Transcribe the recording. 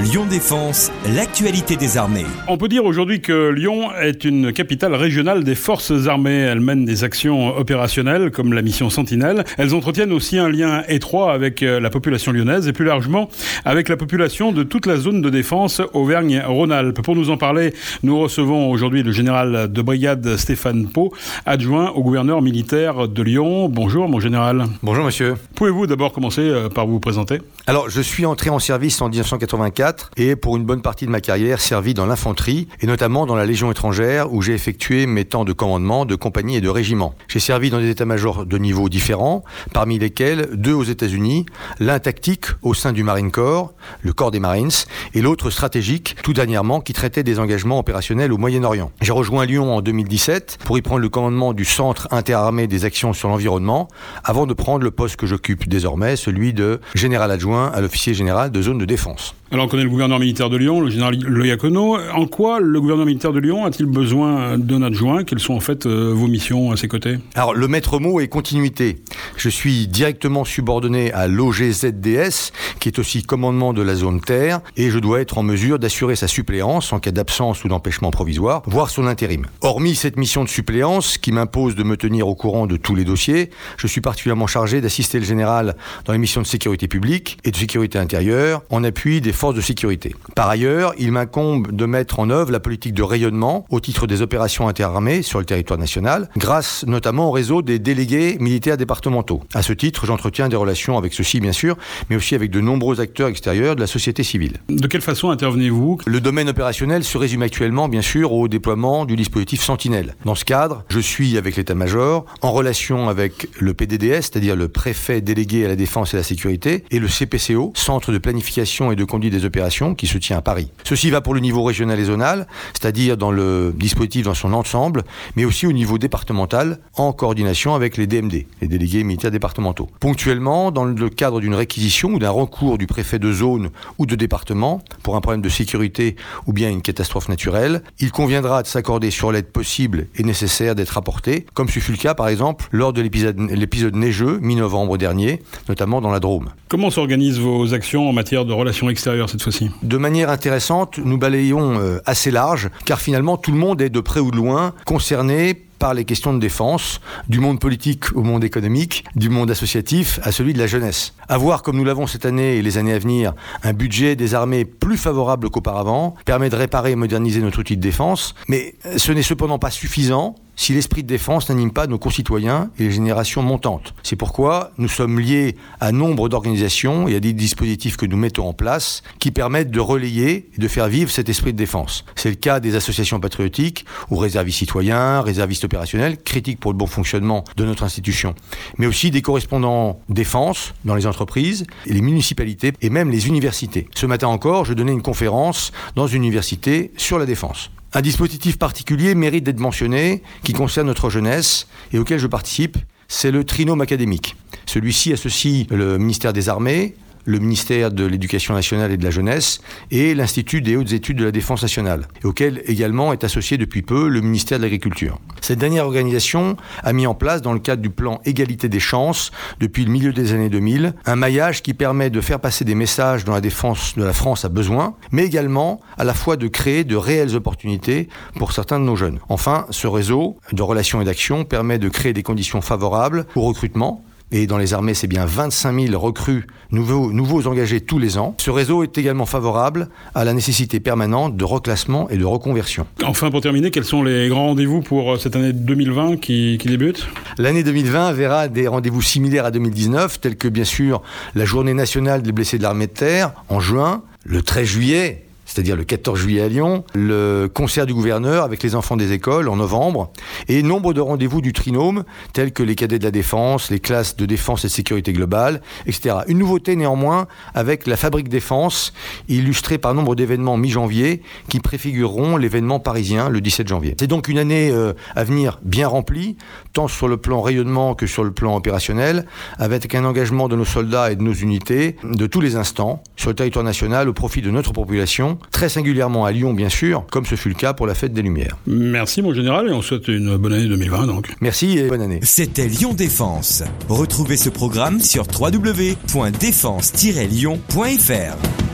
Lyon Défense, l'actualité des armées. On peut dire aujourd'hui que Lyon est une capitale régionale des forces armées. Elles mènent des actions opérationnelles comme la mission Sentinelle. Elles entretiennent aussi un lien étroit avec euh, la population lyonnaise et plus largement avec la population de toute la zone de défense Auvergne-Rhône-Alpes. Pour nous en parler, nous recevons aujourd'hui le général de brigade Stéphane Pau, adjoint au gouverneur militaire de Lyon. Bonjour mon général. Bonjour monsieur. Pouvez-vous d'abord commencer euh, par vous présenter? Alors je suis entré en service en 1984 et pour une bonne partie de ma carrière servi dans l'infanterie et notamment dans la Légion étrangère où j'ai effectué mes temps de commandement de compagnie et de régiment. J'ai servi dans des états-majors de niveaux différents, parmi lesquels deux aux États-Unis, l'un tactique au sein du Marine Corps, le corps des Marines, et l'autre stratégique, tout dernièrement, qui traitait des engagements opérationnels au Moyen-Orient. J'ai rejoint Lyon en 2017 pour y prendre le commandement du Centre interarmé des actions sur l'environnement, avant de prendre le poste que j'occupe désormais, celui de général adjoint à l'officier général de zone de défense. Le gouverneur militaire de Lyon, le général Loyacono. En quoi le gouverneur militaire de Lyon a-t-il besoin d'un adjoint? Quelles sont en fait euh, vos missions à ses côtés? Alors le maître mot est continuité. Je suis directement subordonné à l'OGZDS, qui est aussi commandement de la zone terre, et je dois être en mesure d'assurer sa suppléance en cas d'absence ou d'empêchement provisoire, voire son intérim. Hormis cette mission de suppléance qui m'impose de me tenir au courant de tous les dossiers, je suis particulièrement chargé d'assister le général dans les missions de sécurité publique et de sécurité intérieure en appui des forces de sécurité. Par ailleurs, il m'incombe de mettre en œuvre la politique de rayonnement au titre des opérations interarmées sur le territoire national, grâce notamment au réseau des délégués militaires départementaux. À ce titre, j'entretiens des relations avec ceux-ci, bien sûr, mais aussi avec de nombreux acteurs extérieurs de la société civile. De quelle façon intervenez-vous? Le domaine opérationnel se résume actuellement, bien sûr, au déploiement du dispositif Sentinelle. Dans ce cadre, je suis avec l'état-major en relation avec le PDDS, c'est-à-dire le préfet délégué à la défense et la sécurité, et le CPCO, Centre de planification et de conduite des opérations, qui se tient à Paris. Ceci va pour le niveau régional et zonal, c'est-à-dire dans le dispositif dans son ensemble, mais aussi au niveau départemental, en coordination avec les DMD, les délégués militaires départementaux. Ponctuellement, dans le cadre d'une réquisition ou d'un recours du préfet de zone ou de département pour un problème de sécurité ou bien une catastrophe naturelle, il conviendra de s'accorder sur l'aide possible et nécessaire d'être apportée, comme ce fut le cas par exemple lors de l'épisode neigeux mi-novembre dernier, notamment dans la Drôme. Comment s'organisent vos actions en matière de relations extérieures cette De manière intéressante, nous balayons euh, assez large, car finalement tout le monde est de près ou de loin concerné par les questions de défense, du monde politique au monde économique, du monde associatif à celui de la jeunesse. Avoir, comme nous l'avons cette année et les années à venir, un budget des armées plus favorable qu'auparavant permet de réparer et moderniser notre outil de défense, mais ce n'est cependant pas suffisant si l'esprit de défense n'anime pas nos concitoyens et les générations montantes. C'est pourquoi nous sommes liés à nombre d'organisations et à des dispositifs que nous mettons en place qui permettent de relayer et de faire vivre cet esprit de défense. C'est le cas des associations patriotiques ou réservistes citoyens, réservistes opérationnels, critiques pour le bon fonctionnement de notre institution, mais aussi des correspondants défense dans les entreprises, les municipalités et même les universités. Ce matin encore, je donnais une conférence dans une université sur la défense. Un dispositif particulier mérite d'être mentionné, qui concerne notre jeunesse et auquel je participe, c'est le trinôme académique. Celui-ci associe le ministère des Armées, le ministère de l'Éducation nationale et de la jeunesse et l'Institut des hautes études de la défense nationale, auquel également est associé depuis peu le ministère de l'Agriculture. Cette dernière organisation a mis en place, dans le cadre du plan Égalité des chances, depuis le milieu des années 2000, un maillage qui permet de faire passer des messages dont la défense de la France a besoin, mais également à la fois de créer de réelles opportunités pour certains de nos jeunes. Enfin, ce réseau de relations et d'action permet de créer des conditions favorables au recrutement, et dans les armées, c'est bien 25 000 recrues nouveaux, nouveaux engagés tous les ans. Ce réseau est également favorable à la nécessité permanente de reclassement et de reconversion. Enfin, pour terminer, quels sont les grands rendez-vous pour euh, cette année 2020 qui, qui débute L'année 2020 verra des rendez-vous similaires à 2019, tels que bien sûr la journée nationale des blessés de l'armée de terre en juin, le 13 juillet, c'est-à-dire le 14 juillet à Lyon, le concert du gouverneur avec les enfants des écoles en novembre, et nombre de rendez-vous du trinôme, tels que les cadets de la défense, les classes de défense et de sécurité globale, etc. Une nouveauté néanmoins avec la fabrique défense, illustrée par nombre d'événements mi-janvier, qui préfigureront l'événement parisien le 17 janvier. C'est donc une année euh, à venir bien remplie, tant sur le plan rayonnement que sur le plan opérationnel, avec un engagement de nos soldats et de nos unités de tous les instants sur le territoire national au profit de notre population très singulièrement à Lyon bien sûr, comme ce fut le cas pour la fête des Lumières. Merci mon général et on souhaite une bonne année 2020 donc. Merci et bonne année. C'était Lyon Défense. Retrouvez ce programme sur www.défense-lyon.fr.